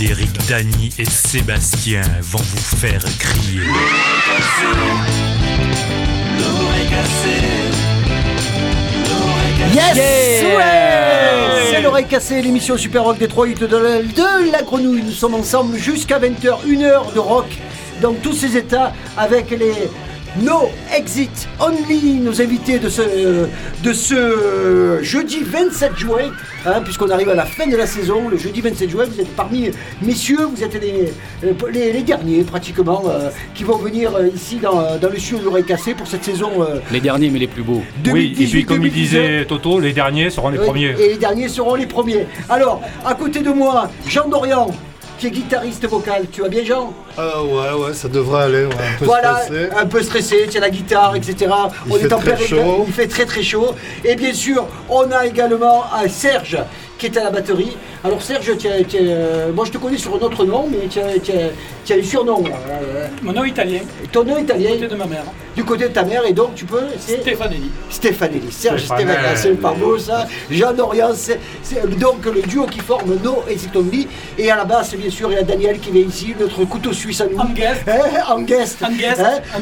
Claude, Eric, Dany et Sébastien vont vous faire crier. L'oreille cassée, l'oreille cassée. Yes Ouais C'est l'oreille cassée, l'émission Super Rock Détroit de la, de la grenouille. Nous sommes ensemble jusqu'à 20h, une heure de rock dans tous ces états avec les No Exit Only, nos invités de ce, de ce jeudi 27 juin, hein, puisqu'on arrive à la fin de la saison, le jeudi 27 juin, vous êtes parmi messieurs, vous êtes les, les, les derniers pratiquement euh, qui vont venir euh, ici dans, dans le studio de l'oreille cassée pour cette saison euh, Les derniers, mais les plus beaux. Oui, et puis comme il 2018-2019. disait Toto, les derniers seront les premiers. Et les derniers seront les premiers. Alors, à côté de moi, Jean Dorian, qui est guitariste vocal. Tu vas bien, Jean? Ah ouais, ouais, ça devrait aller, ouais, un peu Voilà, stressé. un peu stressé, tiens la guitare, etc. Il fait en très période- chaud. Il fait très très chaud. Et bien sûr, on a également un Serge qui est à la batterie. Alors Serge, as- as, euh, moi je te connais sur un autre nom, mais tu as, un surnom. euh, Mon nom italien, ton nom italien, côté de ma mère, du côté de ta mère, et donc tu peux... c'est- Stefanelli. Stéphanelli, Serge Stéphanelli. Stéphanelli, c'est pas beau ça. Jean Dorian, c'est c'est donc le duo qui forme No Exit Only. Et à la basse, bien sûr, il y a Daniel qui vient ici, notre couteau suisse à nous. En guest. Hein, en guest. En guest, Hein, en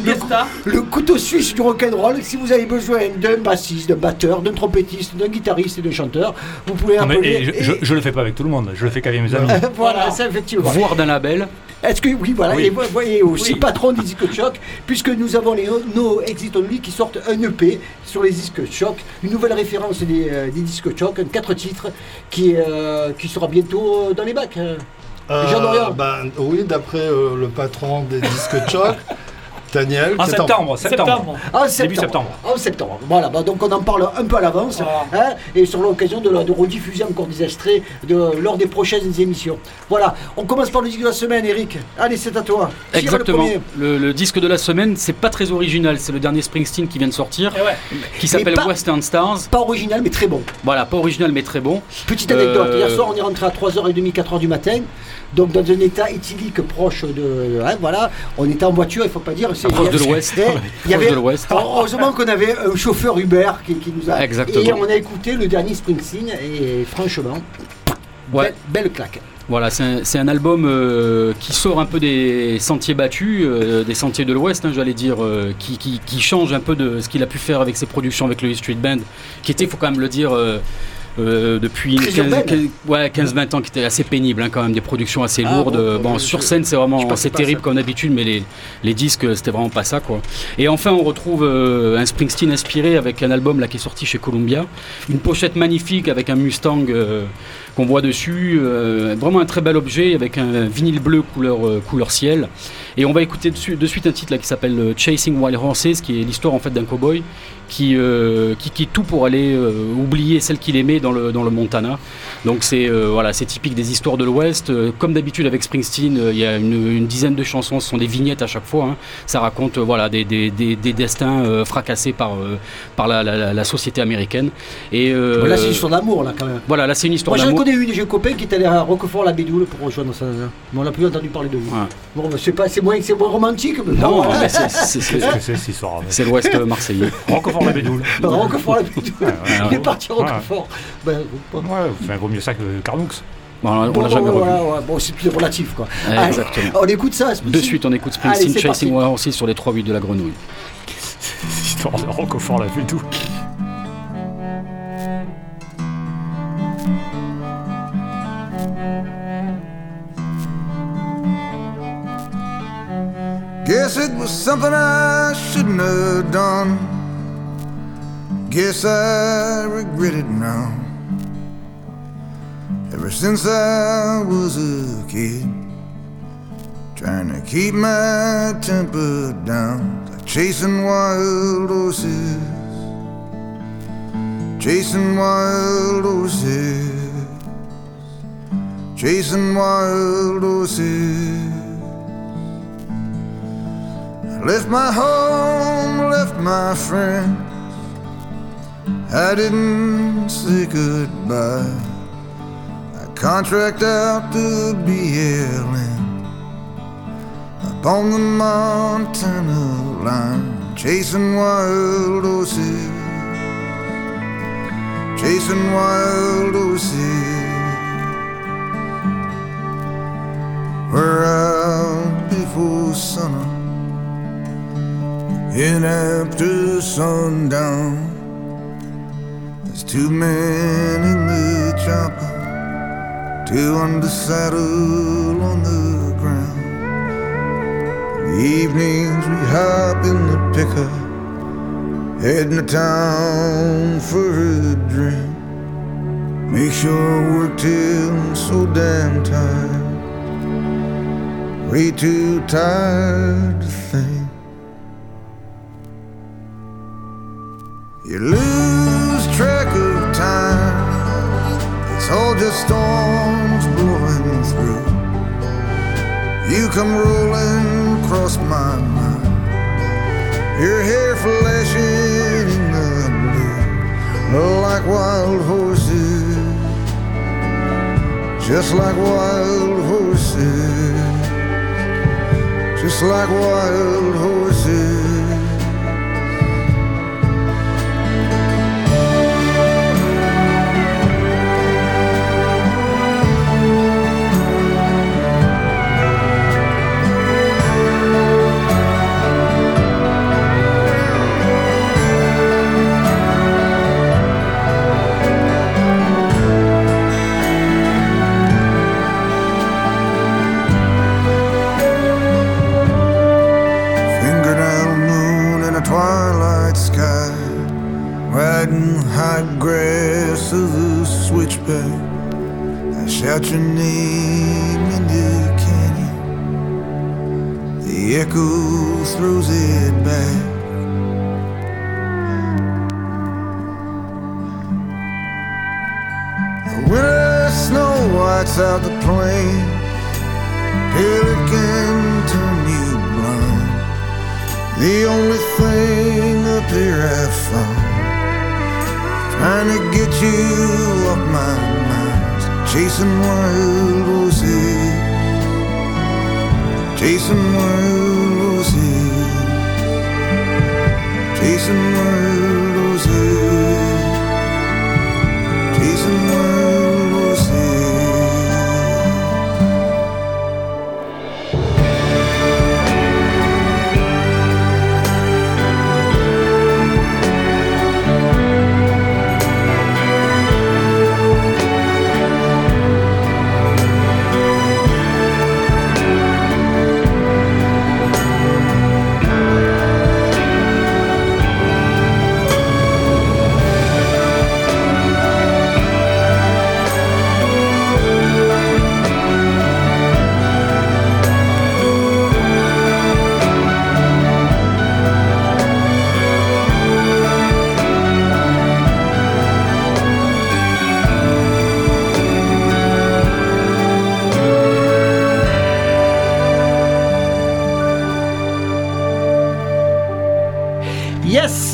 le, couteau suisse du rock'n'roll. Si vous avez besoin d'un bassiste, d'un batteur, d'un trompettiste, d'un guitariste et d'un chanteur, vous pouvez Non, mais, appeler. et je, je, et- je le fais pas avec tout le monde, je le fais qu'avec mes amis. voilà, Voilà. ça effectivement. Voire d'un label. Est-ce que oui, voilà, Oui. et vous voyez aussi Oui. patron des disques choc, puisque nous avons les No Exit Only qui sortent un EP sur les disques choc, une nouvelle référence des, euh, des disques choc, un quatre titres qui, euh, qui sera bientôt dans les bacs. hein. Jean ben, oui, d'après euh, le patron des disques de choc, Daniel. En qui est septembre, septembre. Septembre. En Début septembre. En septembre. Voilà, bah, donc on en parle un peu à l'avance, Voilà. hein, et sur l'occasion de, rediffuser encore des extraits de, lors des prochaines émissions. Voilà, on commence par le disque de la semaine, Eric. Allez, c'est à toi. Tire Exactement. Le premier. Le, le disque de la semaine, c'est pas très original. C'est le dernier Springsteen qui vient de sortir, ouais. qui s'appelle Western Stars. Pas original, mais très bon. Voilà, pas original mais très bon. Petite anecdote, Euh, hier soir on est rentré à 3h30, 4h du matin, donc dans un état éthylique proche de... hein, voilà, on était en voiture, il faut pas dire... c'est- Proche de l'Ouest. Il y avait. Heureusement qu'on avait un chauffeur Uber qui, qui nous a... Exactement. Et on a écouté le dernier Springsteen, et franchement, Ouais. belle, belle claque. Voilà, c'est un, c'est un album euh, qui sort un peu des sentiers battus, euh, des sentiers de l'Ouest, hein, j'allais dire, euh, qui, qui- qui change un peu de ce qu'il a pu faire avec ses productions avec le Street Band, qui était, il faut quand même le dire, euh, euh, depuis Très 15, urbaine. 15 ouais, 15-20 ans, qui était assez pénible, hein, quand même, des productions assez Ah, lourdes. bon, Euh, bon, bon, je- sur scène, c'est vraiment c'est terrible comme d'habitude, mais les, les disques, c'était vraiment pas ça, quoi. Et enfin, on retrouve euh, un Springsteen inspiré avec un album là qui est sorti chez Columbia, une pochette magnifique avec un Mustang euh, qu'on voit dessus, vraiment un très bel objet avec un vinyle bleu couleur couleur ciel. Et on va écouter de suite un titre là qui s'appelle Chasing Wild Horses, qui est l'histoire en fait d'un cowboy qui, euh, qui quitte tout pour aller euh, oublier celle qu'il aimait dans le, dans le Montana. Donc c'est euh, voilà, c'est typique des histoires de l'Ouest. Comme d'habitude avec Springsteen, euh, il y a une, une dizaine de chansons, ce sont des vignettes à chaque fois. hein. Ça raconte euh, voilà, des, des, des, des destins euh, fracassés par, euh, par la, la- la- la société américaine. Et, euh, Là c'est une histoire d'amour là quand même. voilà, là c'est une histoire Moi j'en d'amour. connais une, j'ai un copain qui est allé à Roquefort-la-Bédoule pour rejoindre ça. Mais on n'a plus entendu parler de lui. Ouais. Bon, bah, c'est pas, c'est moins, c'est moins romantique, mais Non, mais c'est- l'Ouest marseillais. Roquefort la Bédoule. Roquefort-la-Bédoule. Il est parti. Roquefort. Ben. Ouais, enfin, vaut mieux ça que Carnoux. Bon, on l'a Bon, jamais revu. voilà, ouais, bon, c'est plus relatif quoi. Ouais, Allez, exactement. on écoute ça. De suite, on écoute Allez, Springsteen c'est Chasing Horses sur les 3-8 de la grenouille. Histoire de Roquefort la Bédoule. Guess it was something I shouldn't have done. Guess I regret it now. Ever since I was a kid, trying to keep my temper down, like chasing wild horses, chasing wild horses, chasing wild horses. Left my home, left my friends. I didn't say goodbye. I contract out the BLM up on the Montana line, chasing wild horses, chasing wild horses. We're out before sunup, in after sundown. There's two men in the chopper, two the saddle on the ground. In the evenings we hop in the pickup, heading to town for a drink. Make sure I work till I'm so damn tired, way too tired to think. You lose track of time. It's all just storms blowing through. You come rolling across my mind. Your hair flashing in the blue, like wild horses, just like wild horses, just like wild horses. Riding high grass of the switchback. I shout your name in the canyon, the echo throws it back. The winter snow whites out the plain till it can turn you blind. The only thing up here I've found Trying to get you off my mind. Chasing wild roses. Chasing wild roses. Chasing wild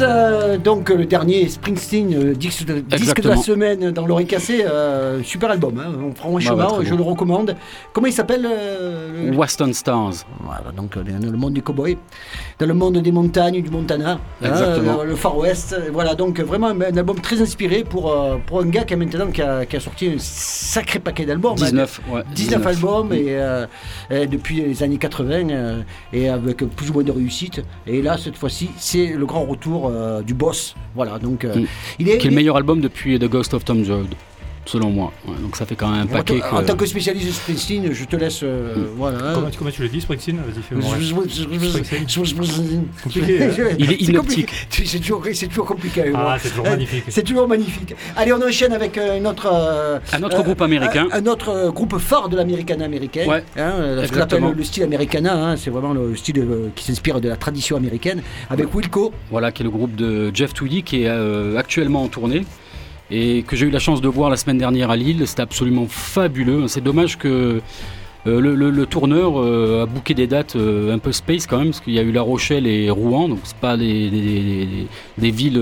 Yes, euh, donc euh, le dernier Springsteen, euh, disque, de, disque de la semaine dans l'oreille cassée, euh, super album, hein, franchement, Ouais, ouais, très je bon. le recommande. Comment il s'appelle euh, Western Stars. Voilà, donc euh, dans le monde des cowboys, dans le monde des montagnes, du Montana, hein, Exactement. le, le Far West. euh, Voilà, donc euh, vraiment un, un album très inspiré pour, euh, pour un gars qui a maintenant qui a, qui a sorti un sacré paquet d'albums. hein, 19, ouais, 19 albums et, euh, et depuis les années 80 euh, et avec plus ou moins de réussite. Et là, cette fois-ci, c'est le grand retour euh, du boss. Voilà, donc euh, Mm. il est. Qui est le meilleur album depuis The Ghost of Tom Joad, selon moi. Ouais, donc ça fait quand même un en, paquet tant- en que... tant que spécialiste de Springsteen, je te laisse. euh, Voilà. Comment, comment tu le dis, Springsteen Vas-y, fais moi. Compliqué. hein. Il est hypnotique. C'est toujours, c'est toujours compliqué. Ah, moi. c'est toujours Euh, magnifique. C'est toujours magnifique. Allez, on enchaîne avec euh, une autre, euh, Un autre groupe américain. Un, un autre euh, groupe phare de l'Americana américaine. Ouais, Hein, euh, ce qu'on exactement. appelle le style Americana. hein, c'est vraiment le style euh, qui s'inspire de la tradition américaine. Avec Wilco. Voilà, qui est le groupe de Jeff Tweedy, qui est euh, actuellement en tournée. Et que j'ai eu la chance de voir la semaine dernière à Lille. C'était absolument fabuleux. C'est dommage que Euh, le, le- le tourneur euh, a booké des dates euh, un peu space quand même, parce qu'il y a eu La Rochelle et Rouen, donc c'est pas des, villes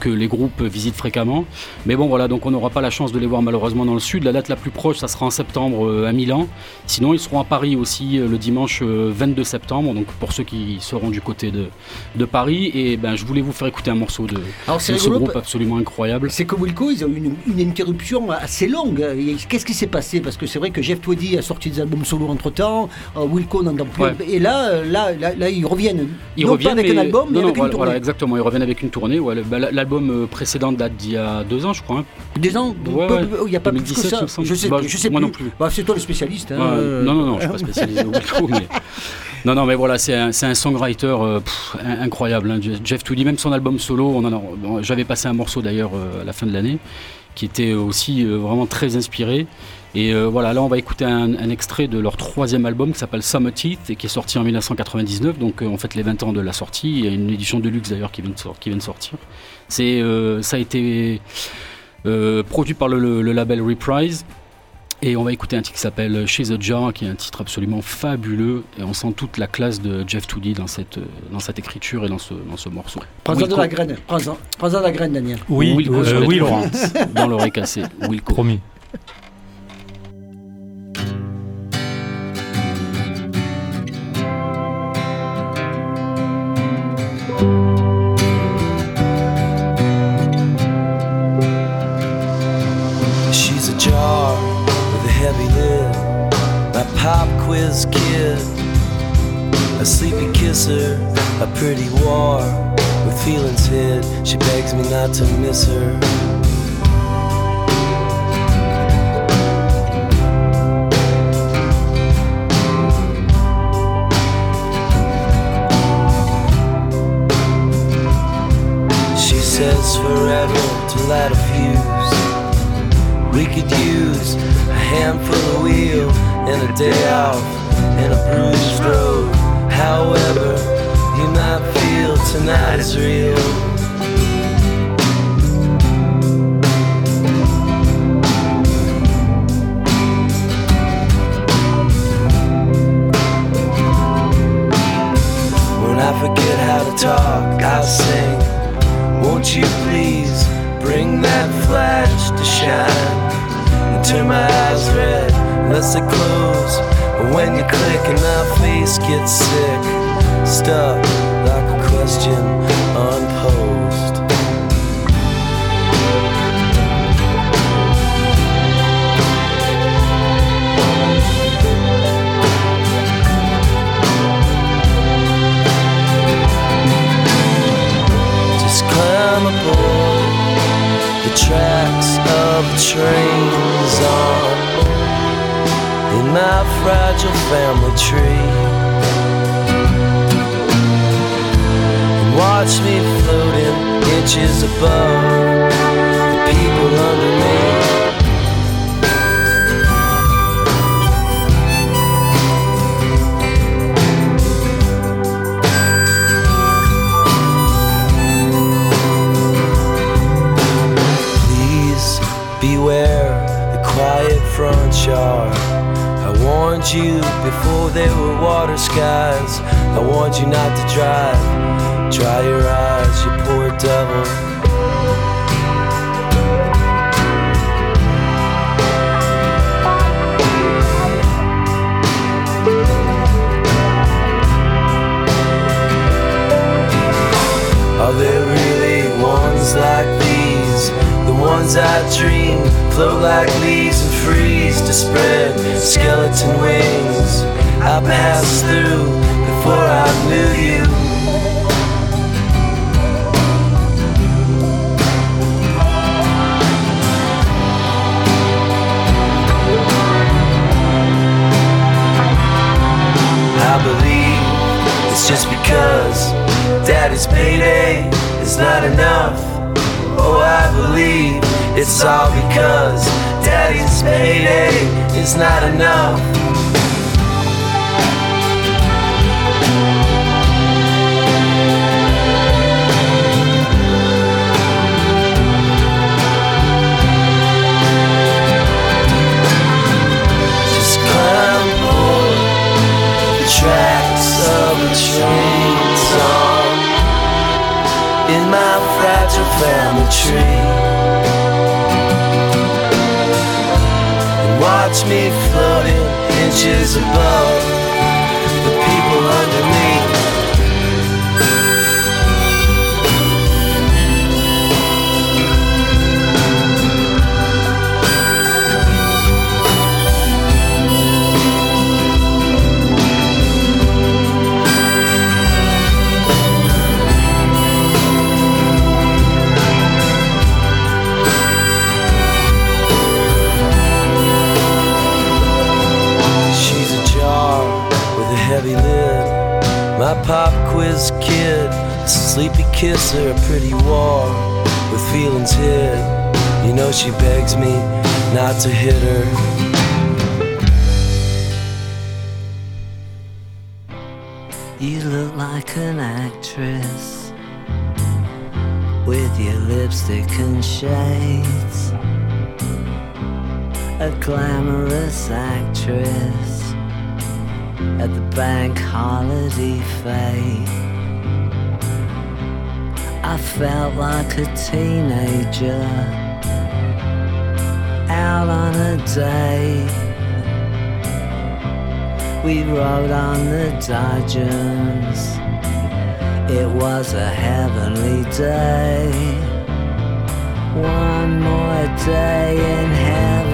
que les groupes visitent fréquemment. Mais bon voilà, donc on n'aura pas la chance de les voir malheureusement dans le sud. La date la plus proche, ça sera en septembre à Milan. Sinon, ils seront à Paris aussi le dimanche euh, 22 septembre, donc pour ceux qui seront du côté de, de Paris. Et ben, je voulais vous faire écouter un morceau de, Alors de ce groupe absolument incroyable. C'est que Wilco, ils ont eu une, une interruption assez longue. Qu'est-ce qui s'est passé? Parce que c'est vrai que Jeff Tweedy a sorti des albums solo entre temps, Wilco n'entend plus. Ouais. Et là, euh, là, là, là, ils reviennent. Ils non reviennent pas avec mais- un album, mais non, non, avec voilà, une tournée. voilà, exactement. Ils reviennent avec une tournée. ouais. Bah, L'album euh, précédent date d'il y a deux ans, je crois. hein. Des ans ouais. Il n'y a pas plus que 2017, ça. Je sais, Bah, je sais moi plus. non plus. Bah, c'est toi le spécialiste. hein, euh, non, non, non, je suis pas spécialisé au Wilco, mais... Non, non, mais voilà, c'est un, un songwriter euh, pff, incroyable. hein. Je- Jeff Tweedy, même son album solo, on en a- bon, j'avais passé un morceau d'ailleurs euh, à la fin de l'année, qui était aussi euh, vraiment très inspiré. Et euh, voilà, là on va écouter un, un extrait de leur troisième album qui s'appelle Summer Teeth et qui est sorti en 1999, donc euh, en fait les 20 ans de la sortie. Il y a une édition de luxe d'ailleurs qui, vient de sor- qui vient de sortir. C'est, euh, ça a été euh, produit par le, le- le label Reprise. Et on va écouter un titre qui s'appelle She's a Jar, qui est un titre absolument fabuleux. Et on sent toute la classe de Jeff Tweedy dans cette, dans cette écriture et dans ce, dans ce morceau. Prends-en de la graine. Prends-en la graine, Daniel. Oui, Wilco euh. Laurent. Dans l'oreille cassée. Wilco. Promis. Of trains on in my fragile family tree. And watch me floating inches above warned you before there were water skies. I warned you not to drive. Dry your eyes, you poor devil. Are there really ones like ones I dream float like leaves and freeze to spread skeleton wings. I passed through before I knew you. I believe it's just because daddy's payday is not enough. Oh, I believe it's all because daddy's payday is not enough. Me floating inches above begs me not to hit her. You look like an actress with your lipstick and shades. A glamorous actress at the bank holiday fete. I felt like a teenager out on a date. We rode on the Dodgers. It was a heavenly day. One more day in heaven.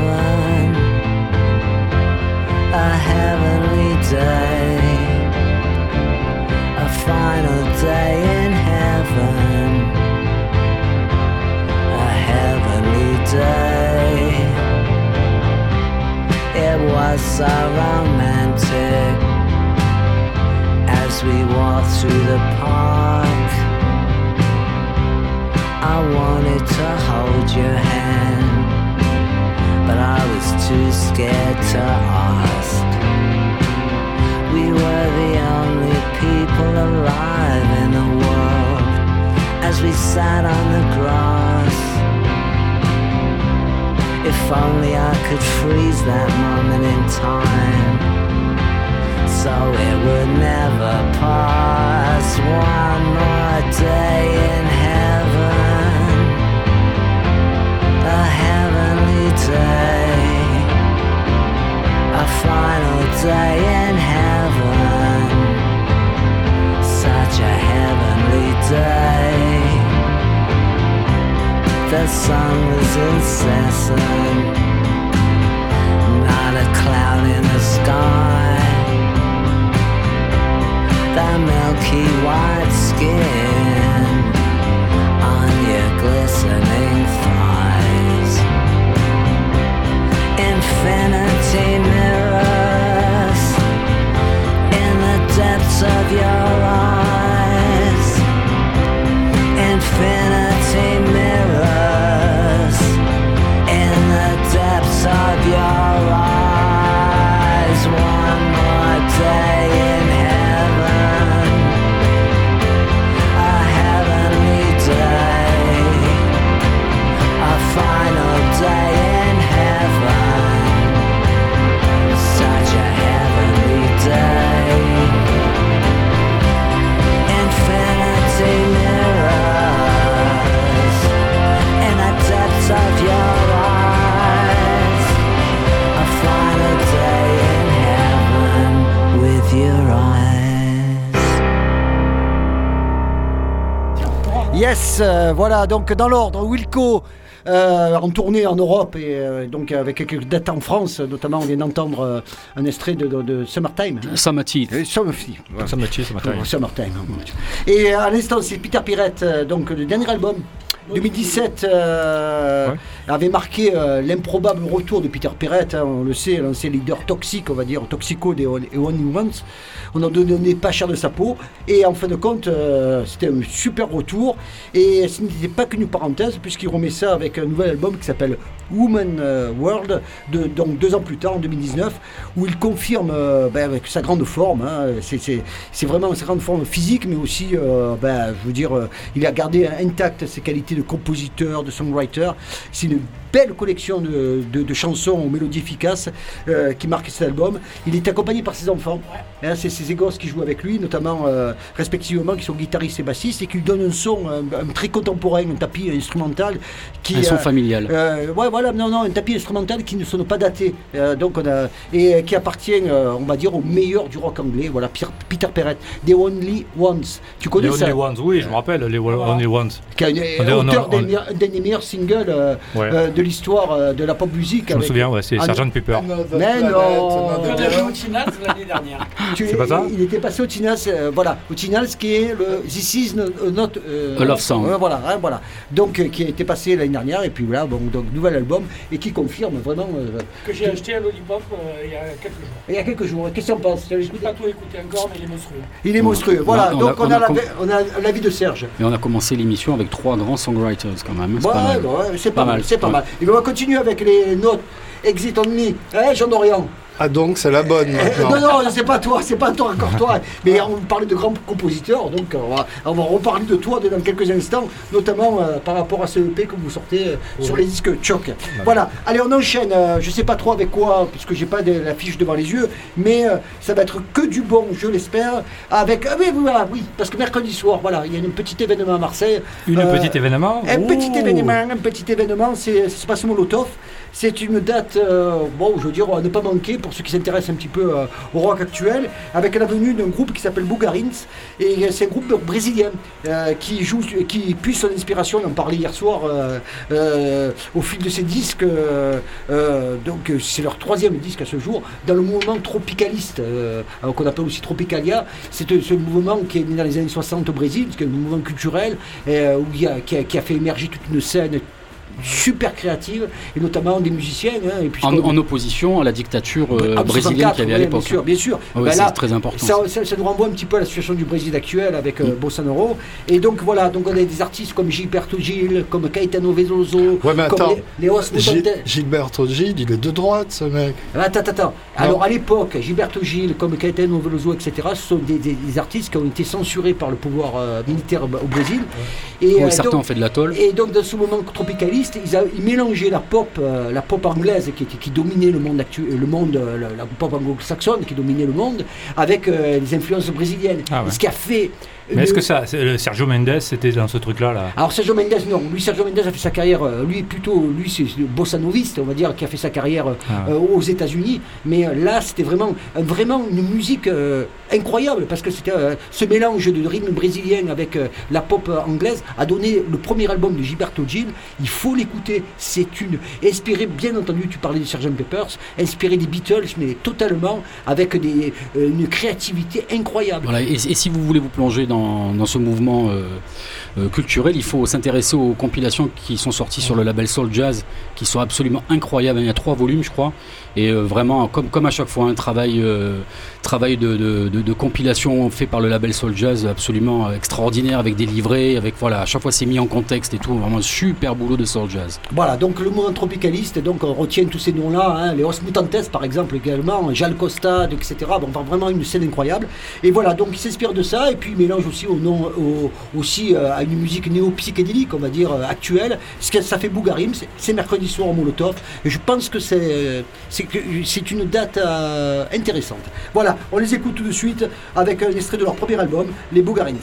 Euh, voilà, donc dans l'ordre, Wilco euh, en tournée en Europe et euh, donc avec quelques dates en France, notamment on vient d'entendre euh, un extrait de, de, de Summertime. Summertime. Euh, Summertime, voilà. Ça m'a tué ce matin. Euh, Summertime. Et à l'instant, c'est Peter Pirette, donc le dernier album. 2017 euh, Ouais. avait marqué euh, l'improbable retour de Peter Pirette, hein, on le sait, l'ancien leader toxique, on va dire, toxico des Only Ones. On n'en donnait pas cher de sa peau. Et en fin de compte, euh, c'était un super retour. Et ce n'était pas qu'une parenthèse, puisqu'il remet ça avec un nouvel album qui s'appelle Woman euh, World, de- donc deux ans plus tard, en 2019, où il confirme euh, ben, avec sa grande forme, hein, c'est- vraiment sa grande forme physique, mais aussi, euh, ben, je veux dire, il a gardé intactes ses qualités de compositeur, de songwriter. C'est une belle collection de, de- de chansons aux mélodies efficaces euh, qui marque cet album. Il est accompagné par ses enfants, hein, c'est ses gosses qui jouent avec lui, notamment euh, respectivement qui sont guitaristes et bassistes, et qui lui donnent un son un, un très contemporain, un tapis instrumental qui Un son euh, familial. ouais, voilà, non, non, un tapis instrumental qui ne sonne pas daté, euh, donc on a, et euh, qui appartient, euh, on va dire, au meilleur du rock anglais. Voilà, Pierre- Peter Perrett, The Only Ones. Tu connais Les ça Only Ones, oui, je me rappelle, les Only Ones. Qui est- on est- auteur on- d'un des meilleurs singles euh, Ouais. euh, de l'histoire euh, de la pop musique. Je me avec- souviens, ouais, c'est Sgt Pepper. Mais planet, non. a l'année dernière. tu- C'est pas ça Il était passé au Tinas, euh, voilà, au Tinas qui est le This is no- not euh, A Love Song. euh, voilà, hein, voilà. Donc euh, qui a été passé l'année dernière et puis voilà, bon, donc nouvel album et qui confirme vraiment. euh, Que j'ai acheté à Lollipop euh, il y a quelques jours. il y a quelques jours. Qu'est-ce qu'on pense Tu as Je n'ai pas tout écouté encore, mais il est monstrueux. Il est monstrueux. Voilà, on a- donc on on a, a la- com- on a l'avis de Serge. Et on a commencé l'émission avec trois grands songwriters quand même. C'est Ouais, pas mal. ouais, c'est pas, Pas mal, mal, c'est pas ouais. mal. Et on va continuer avec les notes Exit Only. Hein, Jean Dorian Ah donc c'est la bonne Euh, maintenant. Non, non, c'est pas toi, c'est pas toi encore toi. Mais on parlait de grands compositeurs, donc on va, on va reparler de toi dans quelques instants, notamment euh, par rapport à ce EP que vous sortez euh, sur les disques Choc. Voilà, allez, on enchaîne. euh, je sais pas trop avec quoi, puisque j'ai pas de, la fiche devant les yeux, mais euh, ça va être que du bon, je l'espère. Avec, ah oui, oui, voilà, oui, parce que mercredi soir, voilà, il y a un petit événement à Marseille. Une Euh, petite événement un Oh. petit événement, un petit événement, c'est, ça se passe au Molotov. C'est une date, euh, bon, je veux dire, à ne pas manquer pour ceux qui s'intéressent un petit peu euh, au rock actuel, avec la venue d'un groupe qui s'appelle Bougarins. Et c'est un groupe brésilien euh, qui joue, qui puise son inspiration, on en parlait hier soir, au fil de ses disques. donc, c'est leur troisième disque à ce jour, dans le mouvement tropicaliste, qu'on appelle aussi Tropicalia. C'est ce mouvement qui est né dans les années 60 au Brésil, qui est un mouvement culturel, qui a fait émerger toute une scène super créative, et notamment des musiciens. hein, et puis En, en opposition à la dictature euh, Ah, brésilienne 64, qu'il y avait à l'époque. Bien sûr, bien sûr. Ah ouais, Ben là, très important. ça, ça- ça nous renvoie un petit peu à la situation du Brésil actuel avec euh, Bossa Nova. Et donc voilà, donc on a des artistes comme Gilberto Gil, comme Caetano Veloso, Ouais, mais comme attends. les, Gil-. Gilberto Gil, il est de droite ce mec. Attends, attends, attends. Non. Alors à l'époque, Gilberto Gil, comme Caetano Veloso, etc., ce sont des, des- des artistes qui ont été censurés par le pouvoir euh, militaire au Brésil. Et, Oui, euh, certains donc- ont fait de la tôle. et donc dans ce moment tropicaliste, ils, a- ils mélangeaient la pop, euh, la pop anglaise qui, dominait le monde actuel, le monde, euh, la, la pop anglo-saxonne qui dominait le monde, avec euh, les influences brésiliennes. Ah ouais. Ce qui a fait. Mais est-ce que ça, le Sergio Mendes, c'était dans ce truc-là là? Alors Sergio Mendes, non. Lui, Sergio Mendes a fait sa carrière, euh, lui plutôt, lui c'est le bossa noviste, on va dire, qui a fait sa carrière euh, Ah. euh, aux États-Unis. Mais euh, là, c'était vraiment, euh, vraiment une musique euh, incroyable parce que c'était euh, ce mélange de rythme brésilien avec euh, la pop euh, anglaise a donné le premier album de Gilberto Gil. Il faut l'écouter. C'est une inspiré, bien entendu, tu parlais de Sgt Peppers, inspiré des Beatles, mais totalement avec des, euh, une créativité incroyable. Voilà, et, et si vous voulez vous plonger dans, dans ce mouvement euh, euh, culturel, il faut s'intéresser aux compilations qui sont sorties sur le label Soul Jazz, qui sont absolument incroyables. Il y a trois volumes, je crois, et euh, vraiment, comme, comme à chaque fois, un travail, euh, travail de, de- compilation fait par le label Soul Jazz absolument extraordinaire, avec des livrets, avec voilà, à chaque fois c'est mis en contexte et tout, vraiment super boulot de Soul Jazz. Voilà, donc le mouvement tropicaliste, donc on retient tous ces noms-là, hein, les Os Mutantes par exemple également, Jal Costa, etc. Bon, vraiment une scène incroyable. Et voilà, donc il s'inspire de ça et puis il mélange aussi au nom, au- aussi euh, à une musique néo-psychédélique, on va dire, actuelle. Ce que ça fait Bougarim, c'est mercredi soir au Molotov. Et je pense que c'est c'est une date euh, intéressante. Voilà, on les écoute tout de suite avec un extrait de leur premier album, les Bougarins.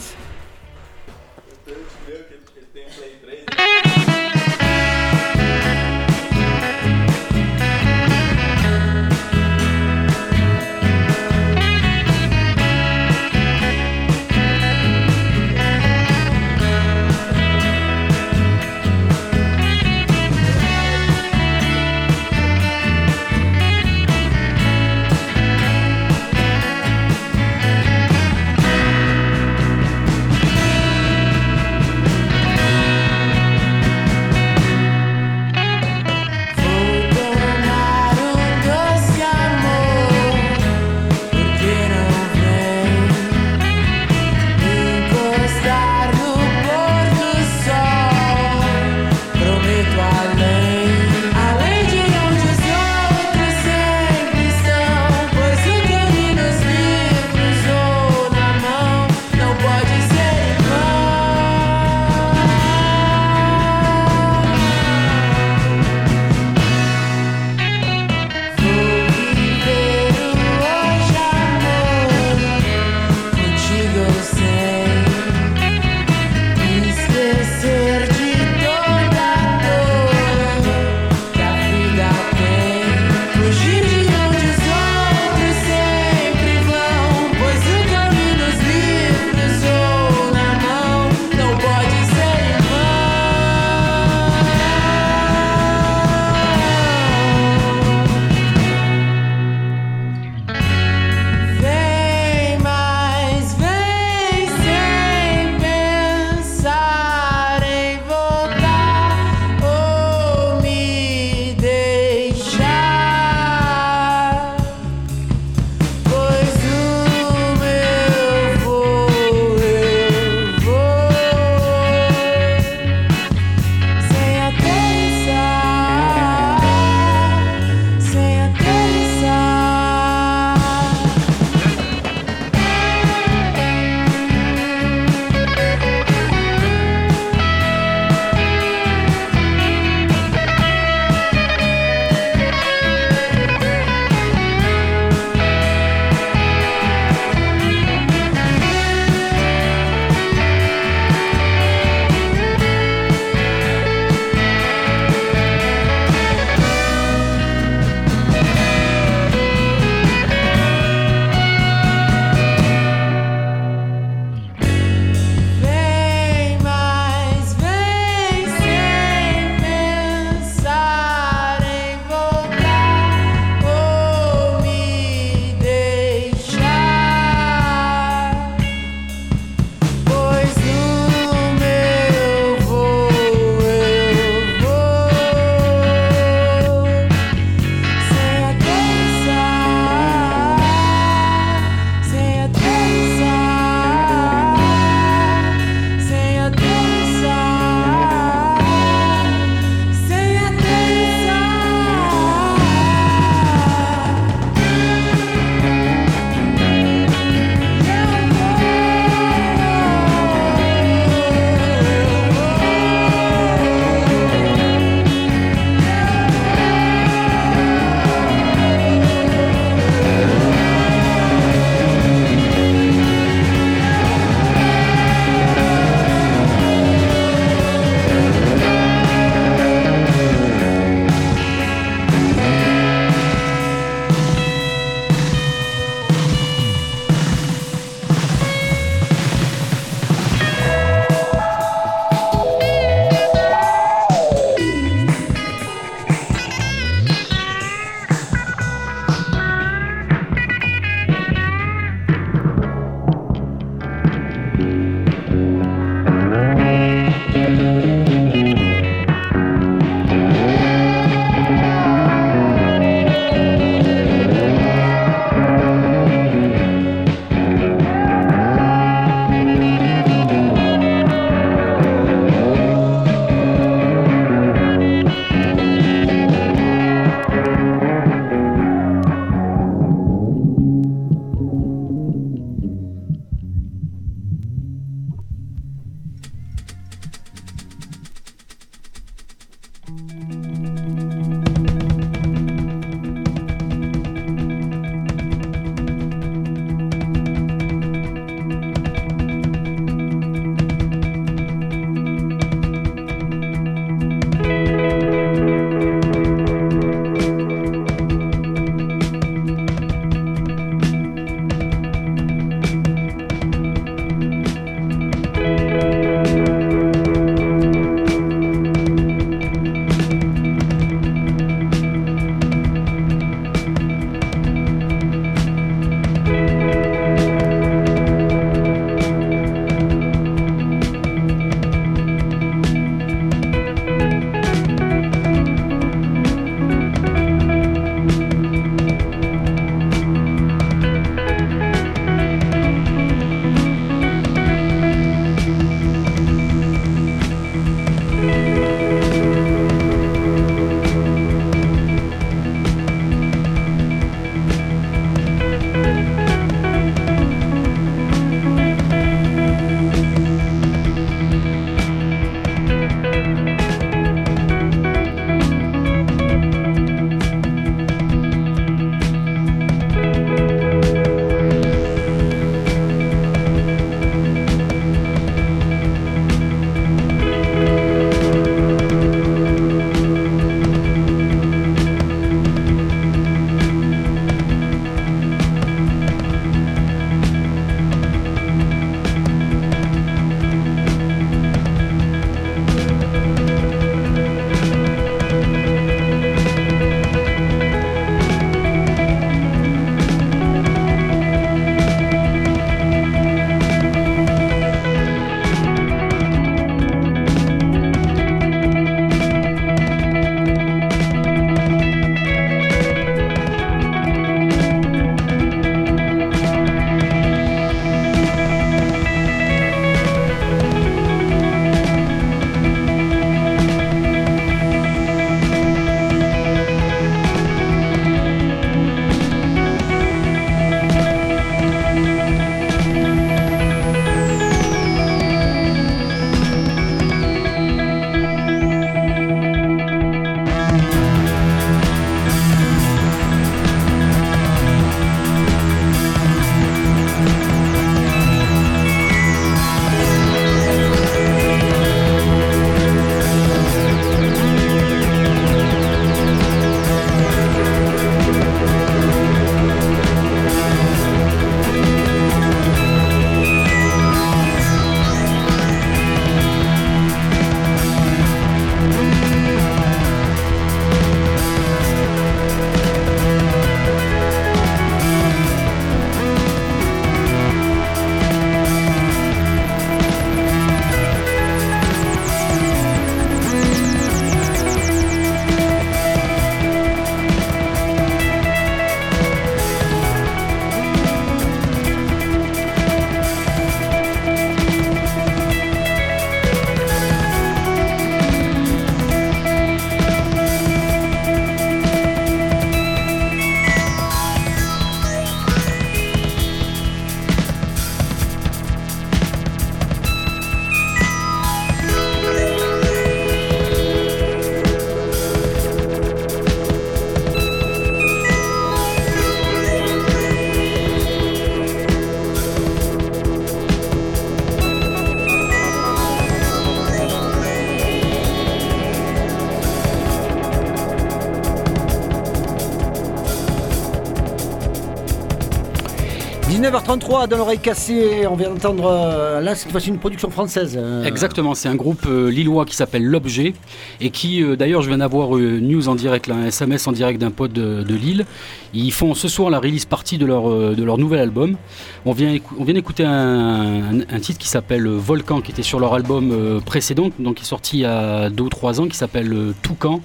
19h33 dans l'oreille cassée, on vient d'entendre euh, là cette fois-ci une production française. euh, Exactement, c'est un groupe euh, lillois qui s'appelle L'Objet et qui, d'ailleurs, je viens d'avoir euh, news en direct, un SMS en direct d'un pote de, Lille. Ils font ce soir la release partie de leur, nouvel album. On vient, d'écouter un, titre qui s'appelle Volcan, qui était sur leur album précédent, donc qui est sorti il y a deux ou trois ans, qui s'appelle Toucan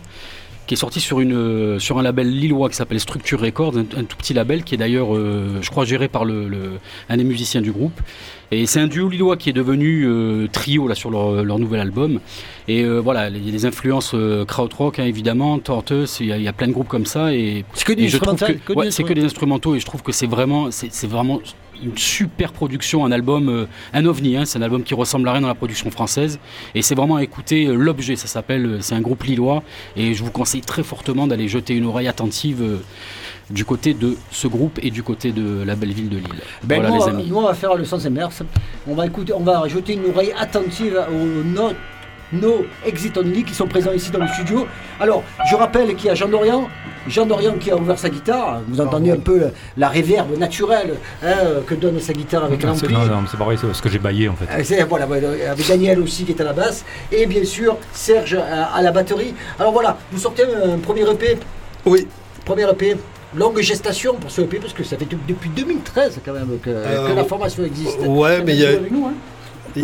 qui est sorti sur, une, euh, sur un label lillois qui s'appelle Structure Records, un, tout petit label qui est d'ailleurs, euh, je crois, géré par le, le- un des musiciens du groupe. Et c'est un duo lillois qui est devenu euh, trio là sur leur, leur nouvel album. Et euh, voilà, il y a des influences euh, krautrock hein, évidemment, Tortoise, il y, a, il y a plein de groupes comme ça. Et, C'est que instrumental, que ouais, c'est que des instrumentaux et je trouve que c'est vraiment, c'est c'est vraiment une super production, un album, euh, un ovni. hein, c'est un album qui ressemble à rien dans la production française. Et c'est vraiment à écouter euh, l'objet. Ça s'appelle, euh, c'est un groupe lillois et je vous conseille très fortement d'aller jeter une oreille attentive. Euh, du côté de ce groupe et du côté de la belle ville de Lille. Ben, voilà nous, les on- amis. nous, on va faire le sens inverse. On va écouter, on va jeter une oreille attentive aux no, no Exit Only qui sont présents ici dans le studio. Alors, je rappelle qu'il y a Jean Dorian. Jean Dorian qui a ouvert sa guitare. Vous entendez un peu la réverbe naturelle hein, que donne sa guitare avec l'ampli. Non, non, c'est pareil, c'est parce que j'ai baillé en fait. Euh, c'est- Voilà, voilà, avec Daniel aussi qui est à la basse. Et bien sûr, Serge à, à la batterie. Alors voilà, vous sortez un premier EP. Oui. Premier EP. Longue gestation pour ce EP parce que ça fait de- depuis 2013 quand même que, Euh, que la formation existe. ouais, mais vient il y a- de avec nous, hein.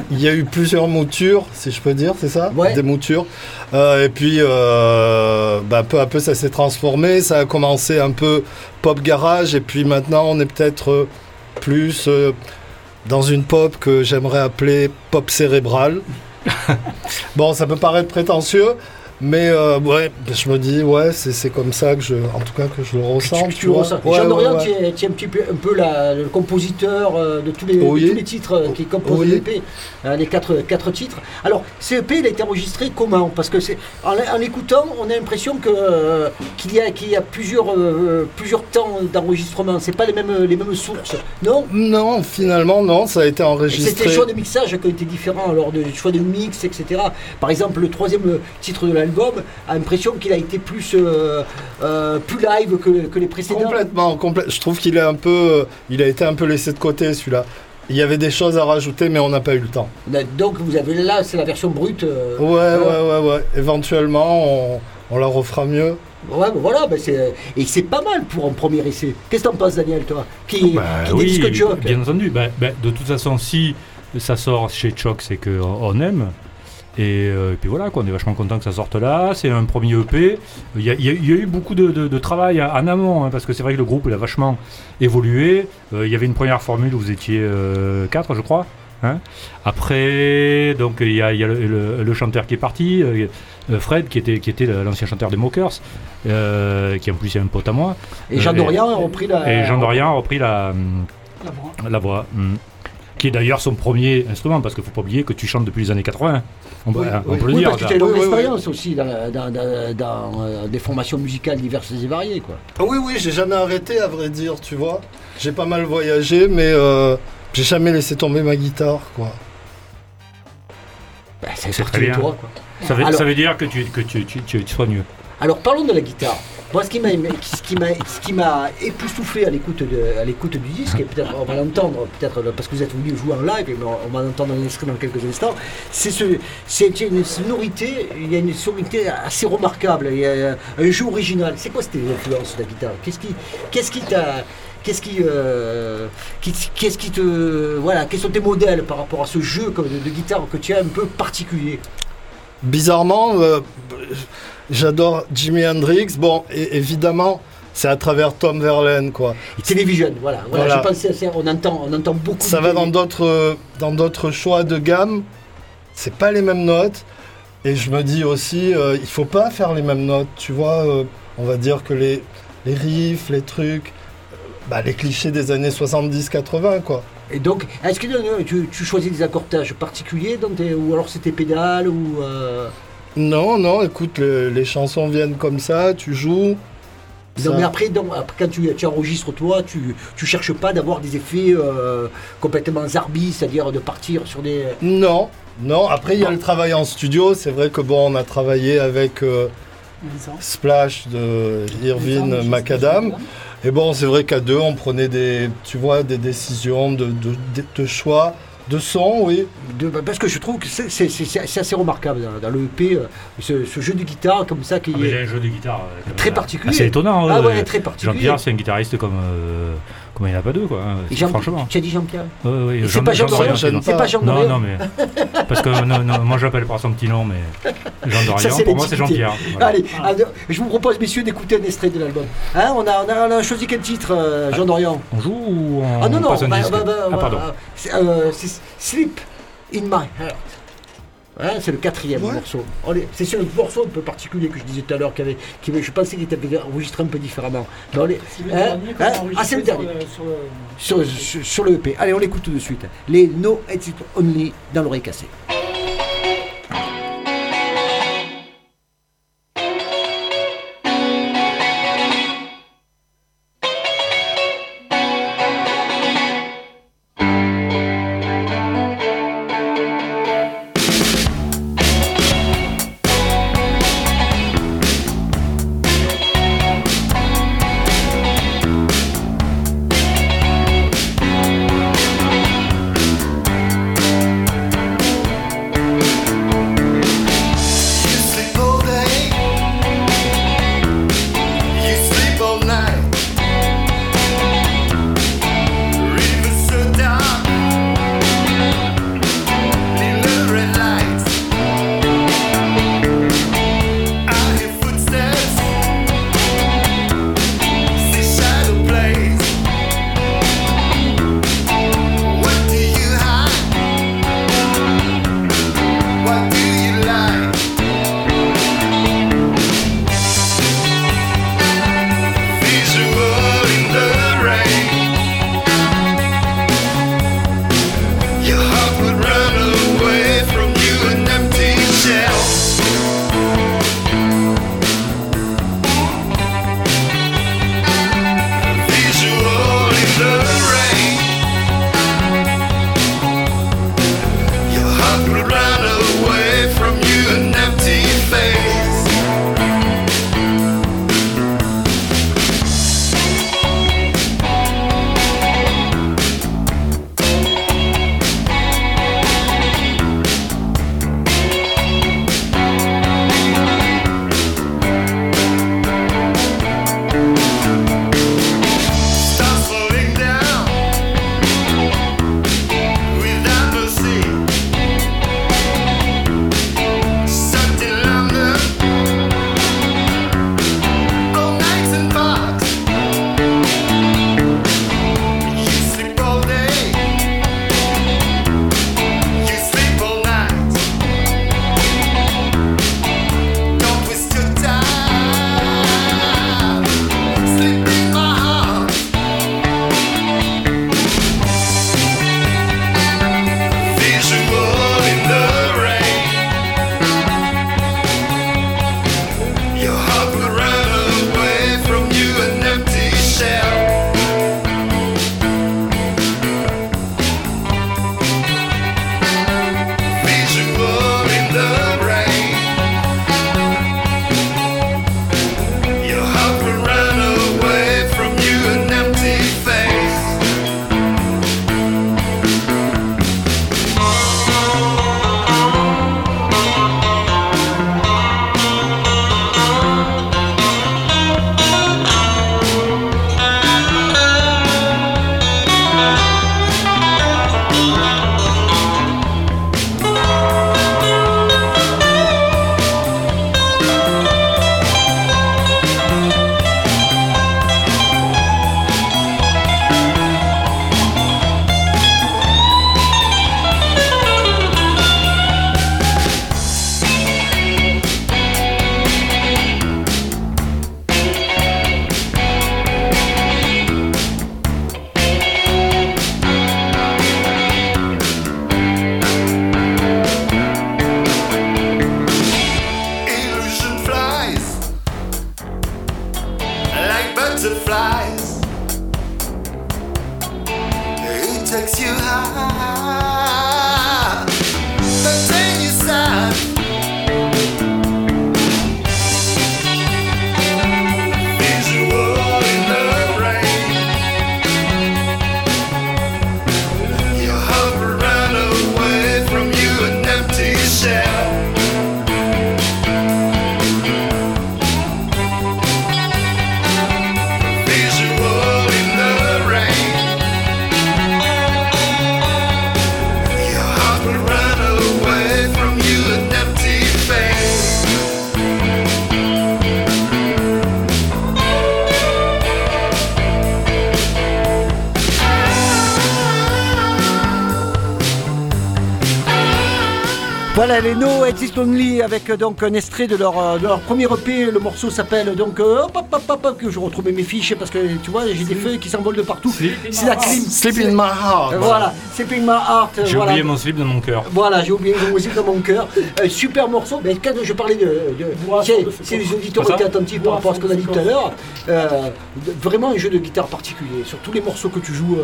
Il y a eu plusieurs moutures, si je peux dire, c'est ça? Ouais. Des moutures. Euh, et puis, euh, bah, peu à peu, ça s'est transformé. Ça a commencé un peu pop garage. Et puis maintenant, on est peut-être euh, plus euh, dans une pop que j'aimerais appeler pop cérébrale. bon, ça peut paraître prétentieux. Mais euh, ouais, je me dis, ouais, c'est comme ça que je, en tout cas, que je le ressens. Tu, tu ressens. Ouais, Jean ouais, Dorian, ouais. tu es, tu es un petit peu, un peu la- le compositeur euh, de tous les, de tous les titres euh, qui composent l'EP, euh, les quatre, quatre titres. Alors, ce EP, il a été enregistré comment? Parce que c'est en, en l'écoutant, on a l'impression que euh, qu'il y a, qu'il y a plusieurs, euh, plusieurs temps d'enregistrement. C'est pas les mêmes, les mêmes sources, non? Non, finalement, non, ça a été enregistré. C'était les choix de mixage qui ont été différents lors du choix de mix, etc. Par exemple, le troisième titre de l'album a l'impression qu'il a été plus, euh, euh, plus live que, que les précédents. Complètement, complè- Je trouve qu'il est un peu, euh, il a été un peu laissé de côté celui-là. Il y avait des choses à rajouter, mais on n'a pas eu le temps. Donc vous avez là, c'est la version brute. euh, Ouais, ouais, ouais, ouais. Éventuellement, on, on la refera mieux. Ouais, ben voilà, ben c'est, et c'est pas mal pour un premier essai. Qu'est-ce que t'en penses, Daniel, toi? Qui, Bah qui oui, disque jock bien entendu. Bah, bah, de toute façon, si ça sort chez Choc, c'est qu'on on aime. Et, euh, et puis voilà, quoi, on est vachement content que ça sorte là. C'est un premier EP. Il y a, il y a- il y a eu beaucoup de, de- de travail en amont, hein, parce que c'est vrai que le groupe il a vachement évolué. Euh, il y avait une première formule où vous étiez euh, quatre, je crois. hein. Après, donc il y a, il y a le, le- le chanteur qui est parti, euh, Fred, qui était, qui était l'ancien chanteur des Mockers, euh, qui en plus est un pote à moi. Et Jean Euh, Dorian a repris la. Et Jean Dorian a repris la, La voix. la voix. hum. Qui est d'ailleurs son premier instrument, parce qu'il faut pas oublier que tu chantes depuis les années 80. On, peut- Oui, on oui. le Oui, dire. parce que tu as une expérience aussi dans, dans- dans- dans, euh, des formations musicales diverses et variées, quoi. Ah oui, oui, j'ai jamais arrêté, à vrai dire, tu vois. J'ai pas mal voyagé, mais euh, j'ai jamais laissé tomber ma guitare, quoi. Ben, c'est très de bien. toi, quoi. Ça veut, Alors- ça veut dire que tu, que tu, tu, tu, tu sois mieux. Alors parlons de la guitare. Moi, ce qui m'a, ce époustouflé à l'écoute du disque, et peut-être on va l'entendre, peut-être parce que vous êtes venu jouer en live, et on, va l'entendre en extrait dans quelques instants. C'est ce, c'est une sonorité, il y a une sonorité assez remarquable, il y a un jeu original. C'est quoi cette influence de la guitare? Qu'est-ce qui, qu'est-ce qui t'a Qu'est-ce qui, euh, qu'est-ce qui te, voilà, quels sont tes modèles par rapport à ce jeu de guitare que tu as un peu particulier? Bizarrement, euh, j'adore Jimi Hendrix. Bon, et, évidemment, c'est à travers Tom Verlaine, quoi. Télévision, voilà. voilà, Voilà. Je ça, on entend, on entend beaucoup. Ça de va dans d'autres, dans d'autres choix de gamme. C'est pas les mêmes notes. Et je me dis aussi, euh, il faut pas faire les mêmes notes. Tu vois, euh, on va dire que les, les riffs, les trucs, bah, les clichés des années 70-80, quoi. Et donc, est-ce que euh, tu, tu choisis des accordages particuliers dans tes- ou alors c'était pédale ou euh, Non, non, écoute, le- les chansons viennent comme ça, tu joues. non, Ça- mais après, donc, après, quand tu, tu enregistres toi, tu tu cherches pas d'avoir des effets euh, complètement zarbi, c'est-à-dire de partir sur des. Non, non. Après, il y a le travail en studio. C'est vrai que bon, on a travaillé avec euh, Splash de Irvine Macadam. Et bon, c'est vrai qu'à deux, on prenait des, tu vois, des décisions de, de, de- de choix, de son, oui. De- bah, parce que je trouve que c'est c'est- c'est- c'est assez remarquable dans, dans le EP, euh, ce, ce jeu de guitare comme ça qui Ah, mais il a est un jeu de guitare. euh, très particulier. Ah, c'est étonnant. Ah ouais. très particulier. Jean-Pierre, c'est un guitariste comme, euh, comme il n'y en a pas deux, quoi. hein, Jean- franchement. Tu as dit Jean-Pierre Ouais, ouais, Et c'est Jean- pas Jean Dorian. C'est pas Jean Non, non, mais. Parce que non, non, moi, je l'appelle par son petit nom, mais. Jean Ça, Dorian, c'est pour moi, c'est. Jean-Pierre. voilà. Allez, ah, je vous propose, messieurs, d'écouter un extrait de l'album. Hein, on, a, on, a, on a choisi quel titre, euh, Jean Dorian On joue ou on, Ah non, non, passe un bah, disque bah, bah, Ah, pardon. c'est, euh, c'est Sleep in My Heart. Hein, c'est le quatrième morceau. C'est sur un morceau un peu particulier que je disais tout à l'heure, qui avait, qui avait- je pensais qu'il était enregistré un peu différemment. C'est le hein, hein, ah, c'est le sur dernier. le- sur le- Sur, sur- sur le EP. Allez, on l'écoute tout de suite. Les No Exit Only dans l'oreille cassée. Voilà les No Exist Only avec euh, donc un extrait de leur, euh, de leur premier EP. Le morceau s'appelle donc euh, hop, hop, hop, que je retrouve mes fiches parce que tu vois j'ai des feuilles qui s'envolent de partout. C'est la clim. Sleep in my heart. Euh, Voilà, Sleeping My Heart. J'ai voilà. oublié mon slip dans mon cœur. Voilà, j'ai oublié mon musique dans mon cœur. Euh, super morceau. Mais quand je parlais de. de c'est- les auditeurs étaient attentifs par rapport à ce qu'on a dit tout à l'heure. Euh, vraiment un jeu de guitare particulier sur tous les morceaux que tu joues,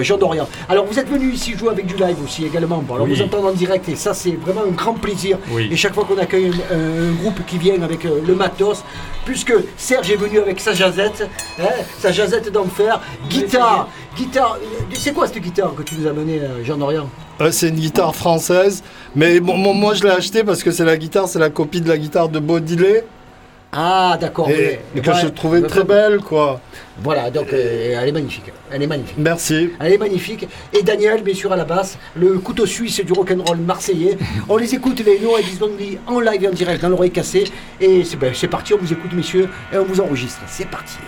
Jean Dorian. Alors vous êtes venu ici jouer avec du live aussi également. Bon, alors Oui. vous entendez en direct et ça c'est vraiment un grand plaisir. Oui. Et chaque fois qu'on accueille un, un groupe qui vient avec euh, le matos, puisque Serge est venu avec sa jazette, hein, sa jazette d'enfer, guitare, guitare. euh, C'est quoi cette guitare que tu nous as amené, euh, Jean Dorian? Euh, c'est une guitare française, mais bon, moi, moi, je l'ai acheté parce que c'est la guitare, c'est la copie de la guitare de Baudillet, Ah d'accord. et, oui. que Ouais. je trouvais très belle, quoi. Voilà, donc euh, elle est magnifique. Elle est magnifique. Merci. Elle est magnifique. Et Daniel, bien sûr, à la basse, le couteau suisse du rock'n'roll marseillais. On les écoute, les No Edis Only, en live et en direct dans l'oreille cassée. Et c'est ben, c'est parti, on vous écoute, messieurs, et on vous enregistre. C'est parti.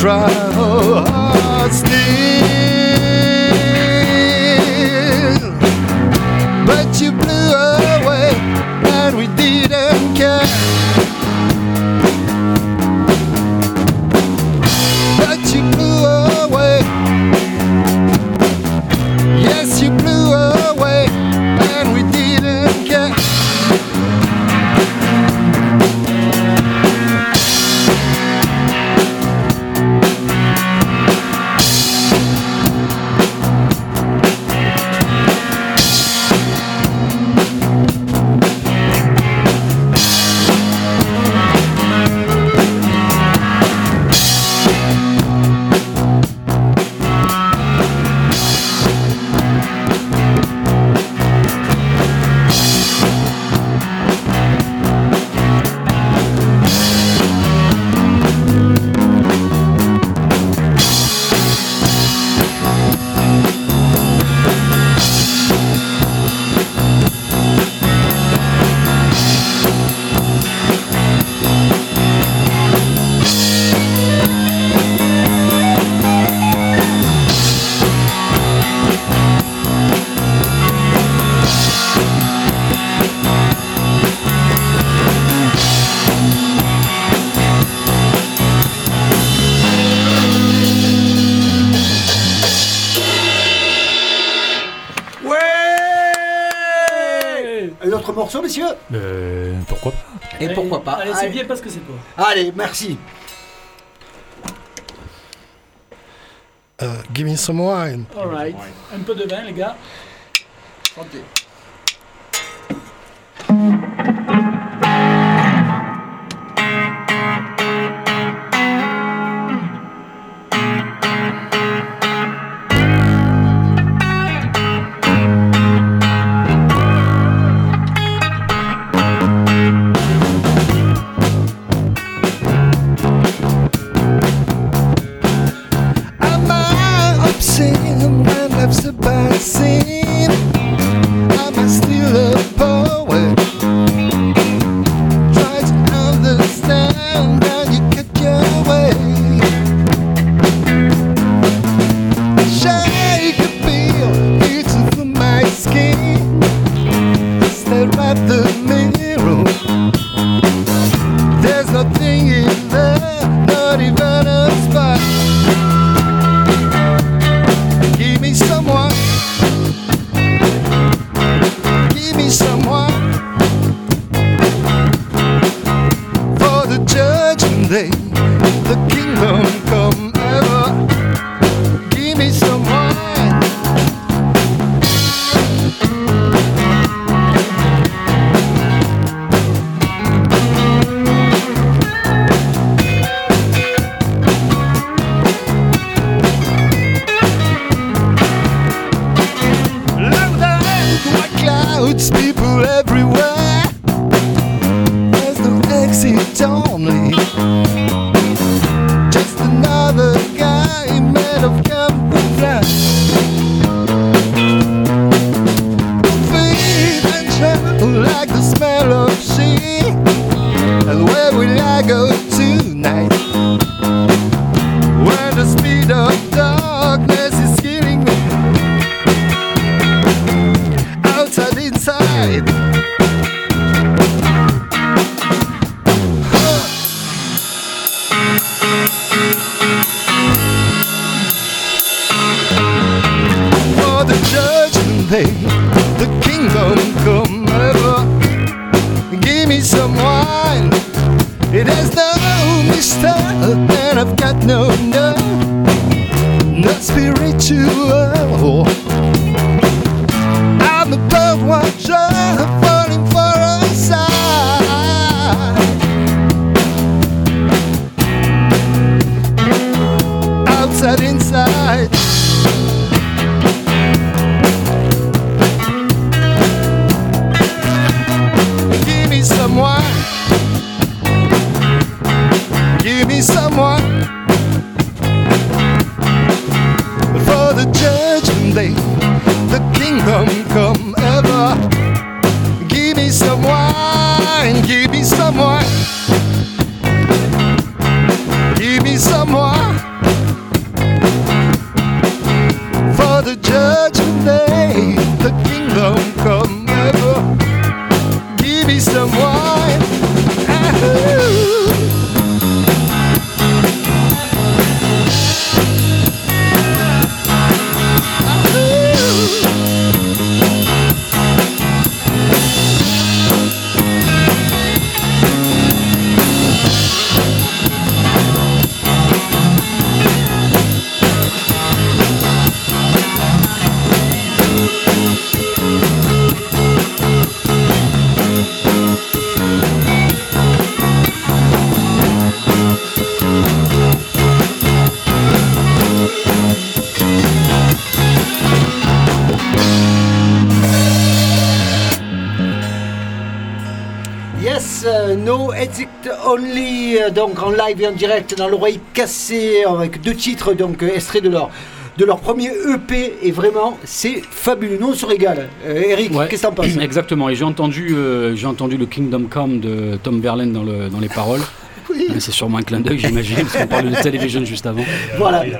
Try hard still, pas que c'est pour. Allez, merci. Euh, give me some wine. Alright. Un peu de vin, les gars. Santé. Exit Only, euh, donc en live et en direct dans l'oreille cassée, avec deux titres, donc euh, extraits de leur, de leur premier EP, et vraiment, c'est fabuleux. Nous, on se régale. Euh, Eric, Ouais. qu'est-ce que t'en penses? Exactement, et j'ai entendu, euh, j'ai entendu le Kingdom Come de Tom Verlaine dans, le, dans les paroles. C'est sûrement un clin d'œil, j'imagine, parce qu'on parlait de Television juste avant. Voilà. Il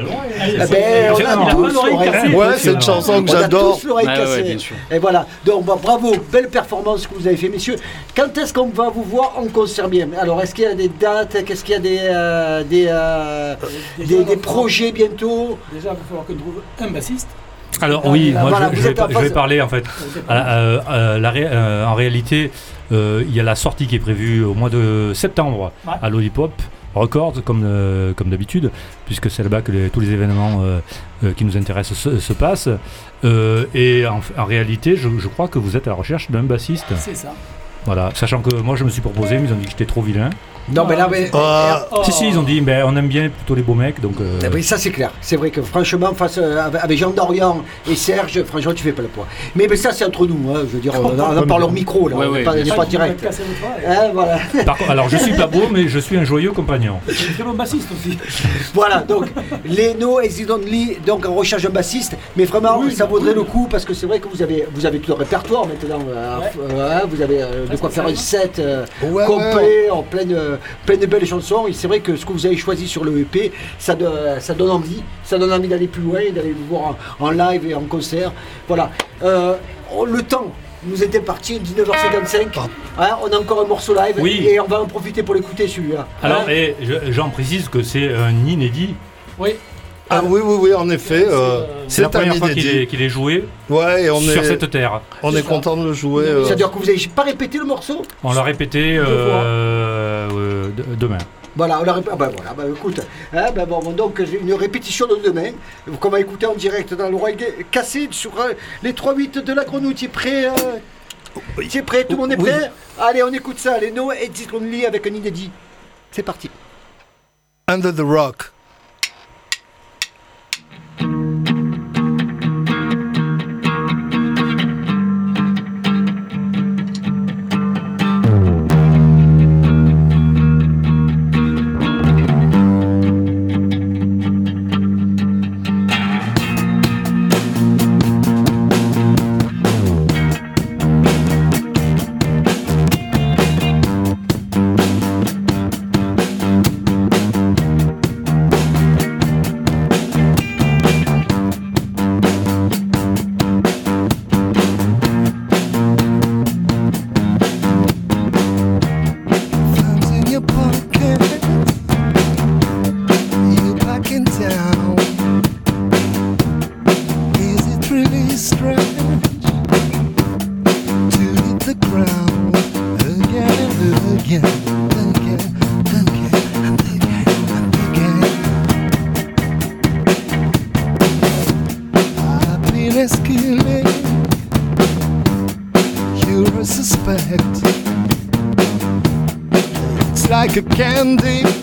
Ah ben, on a tous l'oreille cassée. Ouais, c'est une chanson que On a j'adore. tous l'oreille Ouais, ouais, cassée. bien sûr. Et voilà. Donc bah, bravo, belle performance que vous avez fait, messieurs. Quand est-ce qu'on va vous voir en concert bien? Alors, est-ce qu'il y a des dates? Qu'est-ce qu'il y a des, euh, des, euh, Déjà, des, projets bientôt? Déjà, il va falloir que je trouve un bassiste. Alors oui, Voilà, moi voilà, je, vais, je parler en fait. Euh, euh, la ré- euh, en réalité, euh, il y a la sortie qui est prévue au mois de septembre Ouais. à Lollipop Records, comme, euh, comme d'habitude, puisque c'est là-bas que les- tous les événements euh, euh, qui nous intéressent se, se passent. Et en, en réalité, je, je crois que vous êtes à la recherche d'un bassiste. C'est ça. Voilà, sachant que moi je me suis proposé, mais ils ont dit que j'étais trop vilain. Non, mais là, mais, Euh, Oh. Si, si, ils ont dit, ben, on aime bien plutôt les beaux mecs, donc. euh, oui, ça c'est clair. C'est vrai que franchement, face euh, avec avec Jean Dorian et Serge, franchement, tu fais pas le poids. Mais, mais ça, c'est entre nous. hein. Je veux dire, on, on en parle au micro, là. Ouais, on n'est ouais, pas, on bien n'est sûr. pas direct. Hein, voilà. Par contre, alors je suis pas beau, mais je suis un joyeux compagnon. C'est un très bon bassiste aussi. voilà, donc les No Exit Only, donc en recherche d'un bassiste, mais vraiment Oui, ça vaudrait oui. le coup parce que c'est vrai que vous avez vous avez tout le répertoire maintenant, euh, Ouais. euh, vous avez euh, de quoi faire un hein. set euh, Ouais, complet en pleine euh, pleine de belles chansons. Et c'est vrai que ce que vous avez choisi sur le EP, ça, do- ça donne envie, ça donne envie d'aller plus loin, d'aller le voir en, en live et en concert. Voilà, Euh, oh, le temps. Nous était parti 19h55. Hein, on a encore un morceau live Oui. et on va en profiter pour l'écouter celui-là. Alors, Hein et je- j'en précise que c'est un inédit. Oui. Ah oui, oui, oui, en effet. euh, C'est la c'est un première fois qu'il est, qu'il est joué Ouais, et on sur est, cette terre. on est content de le jouer. euh, C'est-à-dire que vous n'avez pas répété le morceau? On l'a répété euh, euh, demain. Voilà, on l'a répété. Ah ben voilà, bah écoute, hein, ben bon, donc j'ai une répétition de demain, qu'on va écouter en direct dans l'oreille cassé sur euh, les 3-8 de la grenouille. Tu es prêt euh, Tu es prêt? Tout le monde est Oui. prêt? Allez, on écoute ça, les No Exit Only avec un inédit. C'est parti. Under the Rock. Like a candy.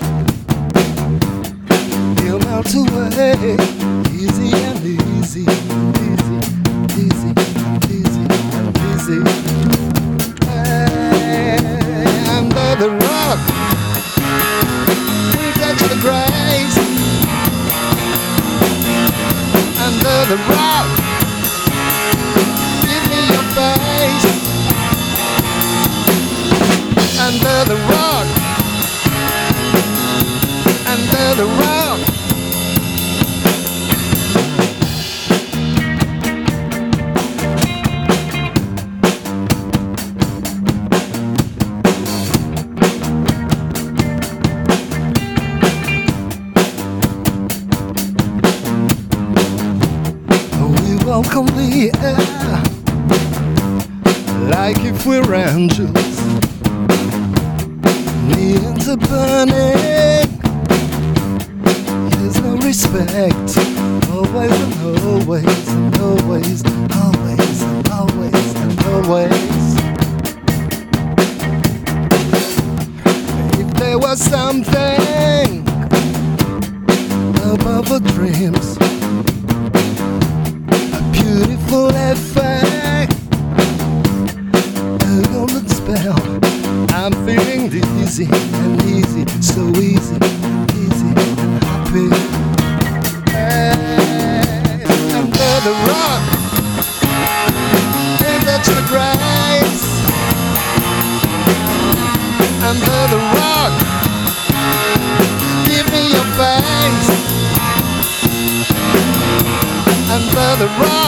The rock,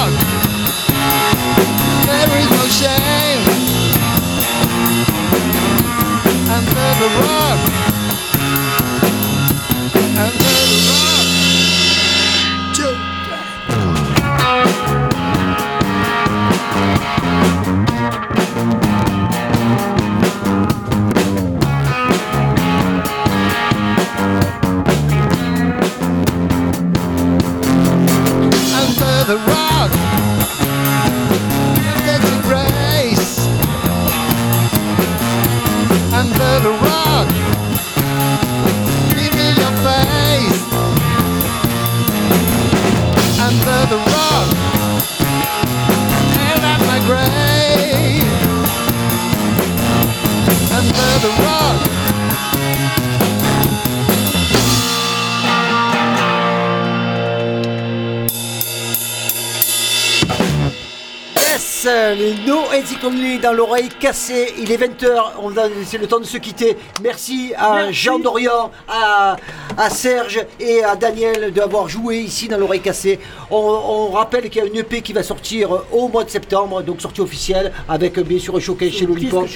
Only dans l'oreille cassée. Il est 20h, on va- c'est le temps de se quitter. Merci à Jean Dorian, à, à Serge et à Daniel d'avoir joué ici dans l'oreille cassée. On, on rappelle qu'il y a une EP qui va sortir au mois de septembre, donc sortie officielle, avec euh, bien sûr un showcase chez Lollipop.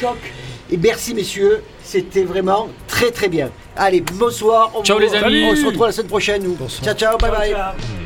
Et merci messieurs, c'était vraiment très très bien. Allez, bonsoir. On Ciao, vous- les amis. On se retrouve la semaine prochaine. nous. Ciao ciao, bye bye. Ciao.